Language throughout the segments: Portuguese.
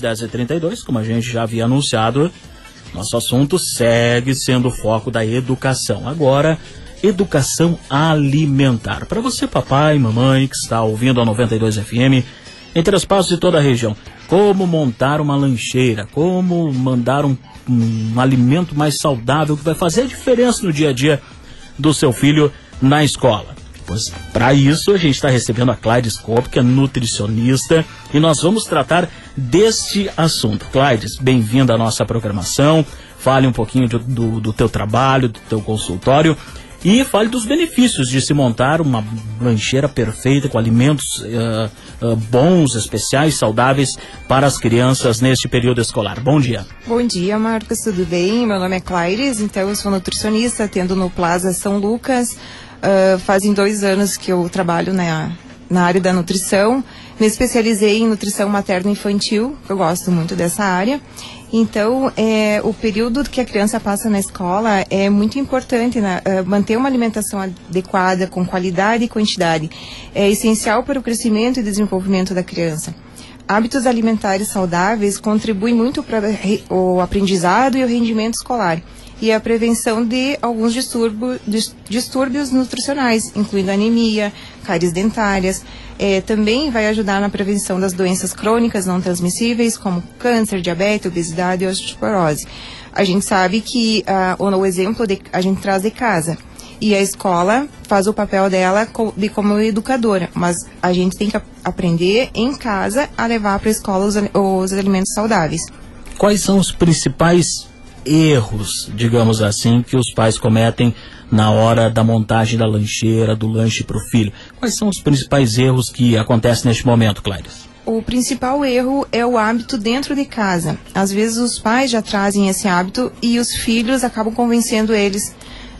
10h32, como a gente já havia anunciado, nosso assunto segue sendo o foco da educação. Agora, educação alimentar. Para você, papai, mamãe, que está ouvindo a 92 FM, entre os passos de toda a região, como montar uma lancheira, como mandar um, um alimento mais saudável que vai fazer a diferença no dia a dia do seu filho na escola. Para isso a gente está recebendo a Clyde Scope, que é nutricionista, e nós vamos tratar deste assunto. Clyde, bem-vinda à nossa programação. Fale um pouquinho do, do, do teu trabalho, do teu consultório e fale dos benefícios de se montar uma lancheira perfeita com alimentos uh, uh, bons, especiais, saudáveis para as crianças neste período escolar. Bom dia. Bom dia, Marcos, tudo bem? Meu nome é Claires, então eu sou nutricionista, atendo no Plaza São Lucas. Uh, fazem dois anos que eu trabalho na, na área da nutrição. Me especializei em nutrição materno-infantil, eu gosto muito dessa área. Então, é, o período que a criança passa na escola é muito importante, né? Uh, manter uma alimentação adequada, com qualidade e quantidade. É essencial para o crescimento e desenvolvimento da criança. Hábitos alimentares saudáveis contribuem muito para o aprendizado e o rendimento escolar e a prevenção de alguns distúrbios nutricionais, incluindo anemia, cáries dentárias. É, também vai ajudar na prevenção das doenças crônicas não transmissíveis, como câncer, diabetes, obesidade e osteoporose. A gente sabe que uh, o exemplo de, a gente traz de casa e a escola faz o papel dela de como educadora, mas a gente tem que aprender em casa a levar para a escola os, os alimentos saudáveis. Quais são os principais erros, digamos assim, que os pais cometem na hora da montagem da lancheira, do lanche para o filho? Quais são os principais erros que acontecem neste momento, Clarice? O principal erro é o hábito dentro de casa. Às vezes os pais já trazem esse hábito e os filhos acabam convencendo eles,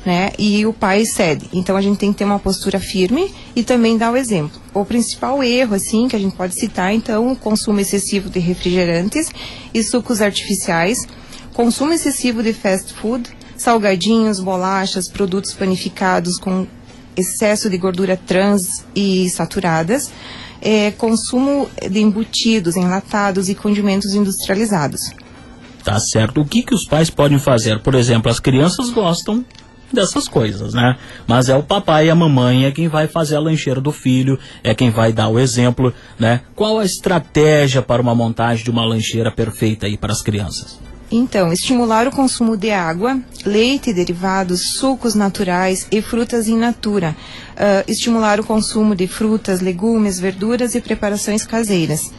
né? E o pai cede. Então a gente tem que ter uma postura firme e também dar o exemplo. O principal erro, assim, que a gente pode citar, então, o consumo excessivo de refrigerantes e sucos artificiais consumo excessivo de fast food, salgadinhos, bolachas, produtos panificados com excesso de gordura trans e saturadas, é, consumo de embutidos, enlatados e condimentos industrializados. Tá certo. O que, que os pais podem fazer? Por exemplo, as crianças gostam dessas coisas, né? Mas é o papai e a mamãe é quem vai fazer a lancheira do filho, é quem vai dar o exemplo, né? Qual a estratégia para uma montagem de uma lancheira perfeita aí para as crianças? Então, estimular o consumo de água, leite, derivados, sucos naturais e frutas in natura. Uh, estimular o consumo de frutas, legumes, verduras e preparações caseiras.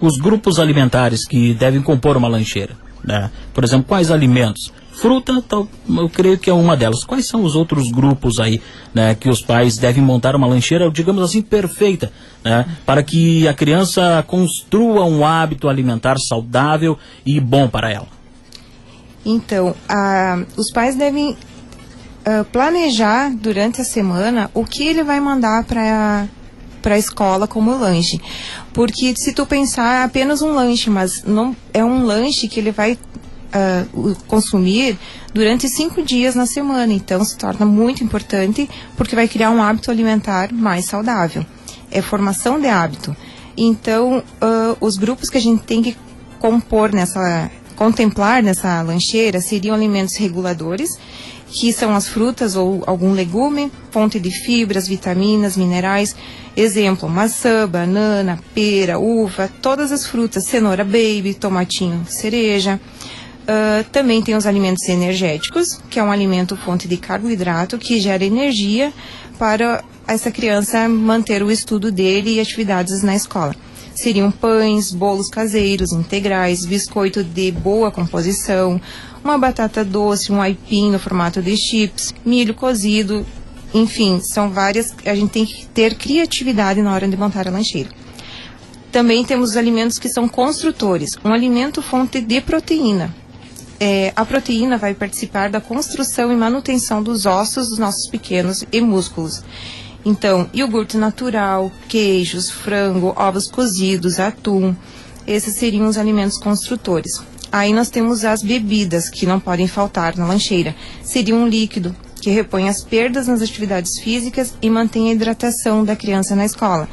Os grupos alimentares que devem compor uma lancheira. Né? Por exemplo, quais alimentos? Fruta, tal, eu creio que é uma delas. Quais são os outros grupos aí, né, que os pais devem montar uma lancheira, digamos assim, perfeita, né, para que a criança construa um hábito alimentar saudável e bom para ela? Então, a, os pais devem uh, planejar durante a semana o que ele vai mandar para para a escola como lanche. Porque se tu pensar é apenas um lanche, mas não é um lanche que ele vai uh, consumir durante cinco dias na semana. Então, se torna muito importante porque vai criar um hábito alimentar mais saudável. É formação de hábito. Então, uh, os grupos que a gente tem que compor nessa, contemplar nessa lancheira seriam alimentos reguladores, que são as frutas ou algum legume, fonte de fibras, vitaminas, minerais. Exemplo, maçã, banana, pera, uva, todas as frutas, cenoura baby, tomatinho, cereja. Uh, também tem os alimentos energéticos, que é um alimento fonte de carboidrato que gera energia para essa criança manter o estudo dele e atividades na escola. Seriam pães, bolos caseiros, integrais, biscoito de boa composição, uma batata doce, um aipim no formato de chips, milho cozido, enfim, são várias. A gente tem que ter criatividade na hora de montar a lancheira. Também temos os alimentos que são construtores. Um alimento fonte de proteína, é, a proteína vai participar da construção e manutenção dos ossos dos nossos pequenos e músculos. Então, iogurte natural, queijos, frango, ovos cozidos, atum, esses seriam os alimentos construtores. Aí nós temos as bebidas, que não podem faltar na lancheira. Seria um líquido que repõe as perdas nas atividades físicas e mantém a hidratação da criança na escola.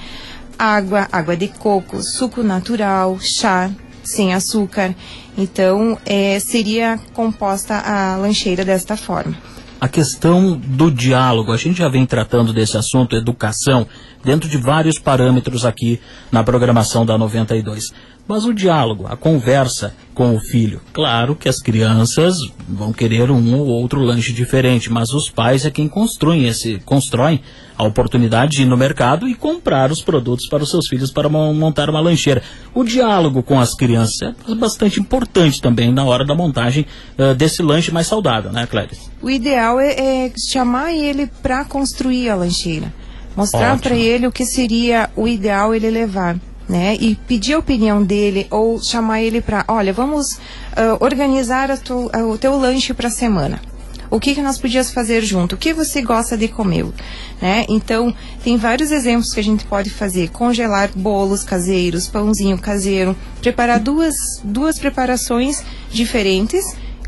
água, água de coco, suco natural, chá sem açúcar. Então, é, seria composta a lancheira desta forma. A questão do diálogo, a gente já vem tratando desse assunto, educação, dentro de vários parâmetros aqui na programação da 92. Mas o diálogo, a conversa com o filho. Claro que as crianças vão querer um ou outro lanche diferente, mas os pais é quem constroem esse, constroem a oportunidade de ir no mercado e comprar os produtos para os seus filhos para montar uma lancheira. O diálogo com as crianças é bastante importante também na hora da montagem uh, desse lanche mais saudável, né, Clarice? O ideal é, é chamar ele para construir a lancheira. Mostrar para ele o que seria o ideal ele levar né? E pedir a opinião dele ou chamar ele para, olha, vamos uh, organizar tu, uh, o teu lanche para a semana. O que, que nós podíamos fazer junto? O que você gosta de comer? Né? Então, tem vários exemplos que a gente pode fazer. Congelar bolos caseiros, pãozinho caseiro, preparar duas, duas preparações diferentes,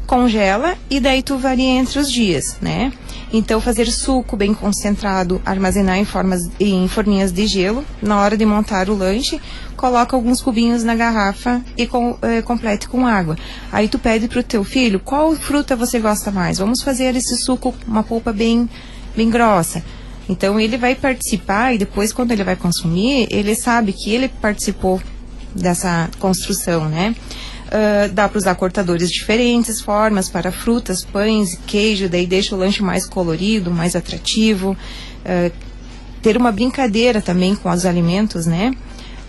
congela e daí tu varia entre os dias, né? Então, fazer suco bem concentrado, armazenar em, formas, em forminhas de gelo. Na hora de montar o lanche, coloca alguns cubinhos na garrafa e com, é, complete com água. Aí tu pede pro teu filho qual fruta você gosta mais. Vamos fazer esse suco, uma polpa bem, bem grossa. Então ele vai participar e depois quando ele vai consumir, ele sabe que ele participou dessa construção, né? Uh, dá para usar cortadores diferentes, formas para frutas, pães, queijo, daí deixa o lanche mais colorido, mais atrativo. Uh, ter uma brincadeira também com os alimentos, né?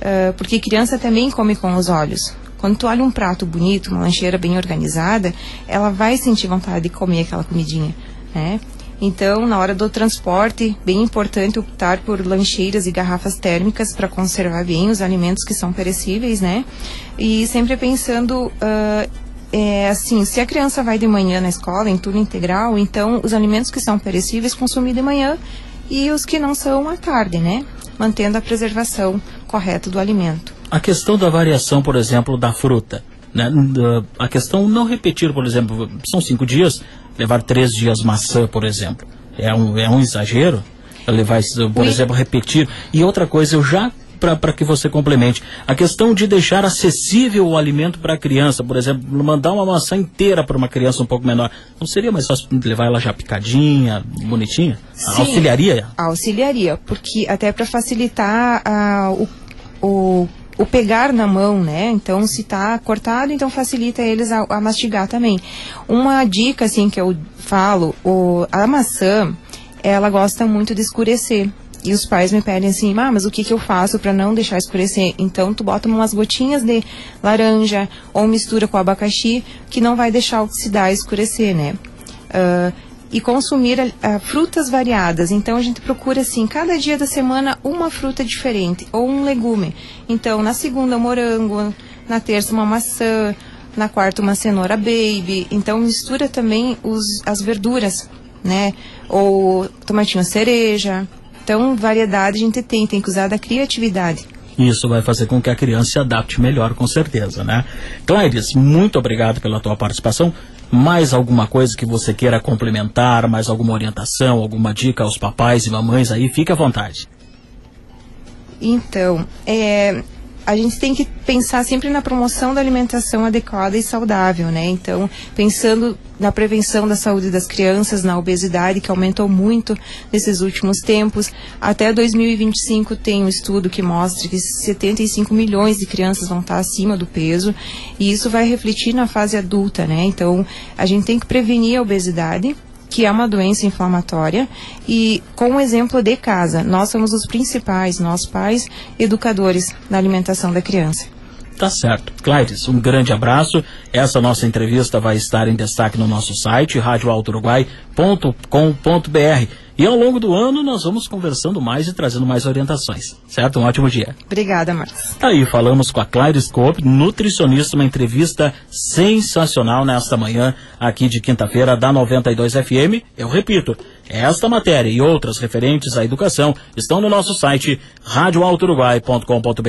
Uh, porque criança também come com os olhos. Quando tu olha um prato bonito, uma lancheira bem organizada, ela vai sentir vontade de comer aquela comidinha, né? Então, na hora do transporte, bem importante optar por lancheiras e garrafas térmicas para conservar bem os alimentos que são perecíveis, né? E sempre pensando uh, é, assim, se a criança vai de manhã na escola, em turno integral, então os alimentos que são perecíveis consumir de manhã e os que não são à tarde, né? Mantendo a preservação correta do alimento. A questão da variação, por exemplo, da fruta. Né? A questão não repetir, por exemplo, são cinco dias, levar três dias maçã, por exemplo. É um, é um exagero levar, por Ui. exemplo, repetir. E outra coisa, eu já para que você complemente. A questão de deixar acessível o alimento para a criança, por exemplo, mandar uma maçã inteira para uma criança um pouco menor, não seria mais fácil levar ela já picadinha, bonitinha? Sim, auxiliaria? Auxiliaria, porque até para facilitar uh, o, o o pegar na mão, né? Então, se está cortado, então facilita eles a, a, mastigar também. Uma dica, assim, que eu falo, o, a maçã, ela gosta muito de escurecer. E os pais me pedem assim, ah, mas o que, que eu faço para não deixar escurecer? Então, tu bota umas gotinhas de laranja ou mistura com abacaxi, que não vai deixar oxidar e escurecer, né? Uh, e consumir uh, frutas variadas. Então a gente procura assim, cada dia da semana uma fruta diferente ou um legume. Então na segunda morango, na terça uma maçã, na quarta uma cenoura baby. Então mistura também os, as verduras, né? Ou tomatinho cereja. Então variedade a gente tem, tem que usar da criatividade. Isso vai fazer com que a criança se adapte melhor, com certeza, né? Clarice, muito obrigado pela tua participação. Mais alguma coisa que você queira complementar, mais alguma orientação, alguma dica aos papais e mamães aí, fique à vontade. Então, é, a gente tem que pensar sempre na promoção da alimentação adequada e saudável, né? Então, pensando na prevenção da saúde das crianças, na obesidade, que aumentou muito nesses últimos tempos. Até 2025 tem um estudo que mostra que 75 milhões de crianças vão estar acima do peso, e isso vai refletir na fase adulta, né? Então, a gente tem que prevenir a obesidade que é uma doença inflamatória, e com o exemplo de casa, nós somos os principais, nós pais, educadores da alimentação da criança. Tá certo. Claires, um grande abraço. Essa nossa entrevista vai estar em destaque no nosso site, radioaltouruguai.com.br. E ao longo do ano nós vamos conversando mais e trazendo mais orientações. Certo? Um ótimo dia. Obrigada, Marcos. Aí falamos com a Claire Scope, nutricionista, uma entrevista sensacional nesta manhã aqui de quinta-feira da 92 FM. Eu repito, esta matéria e outras referentes à educação estão no nosso site radioaltouruguai.com.br.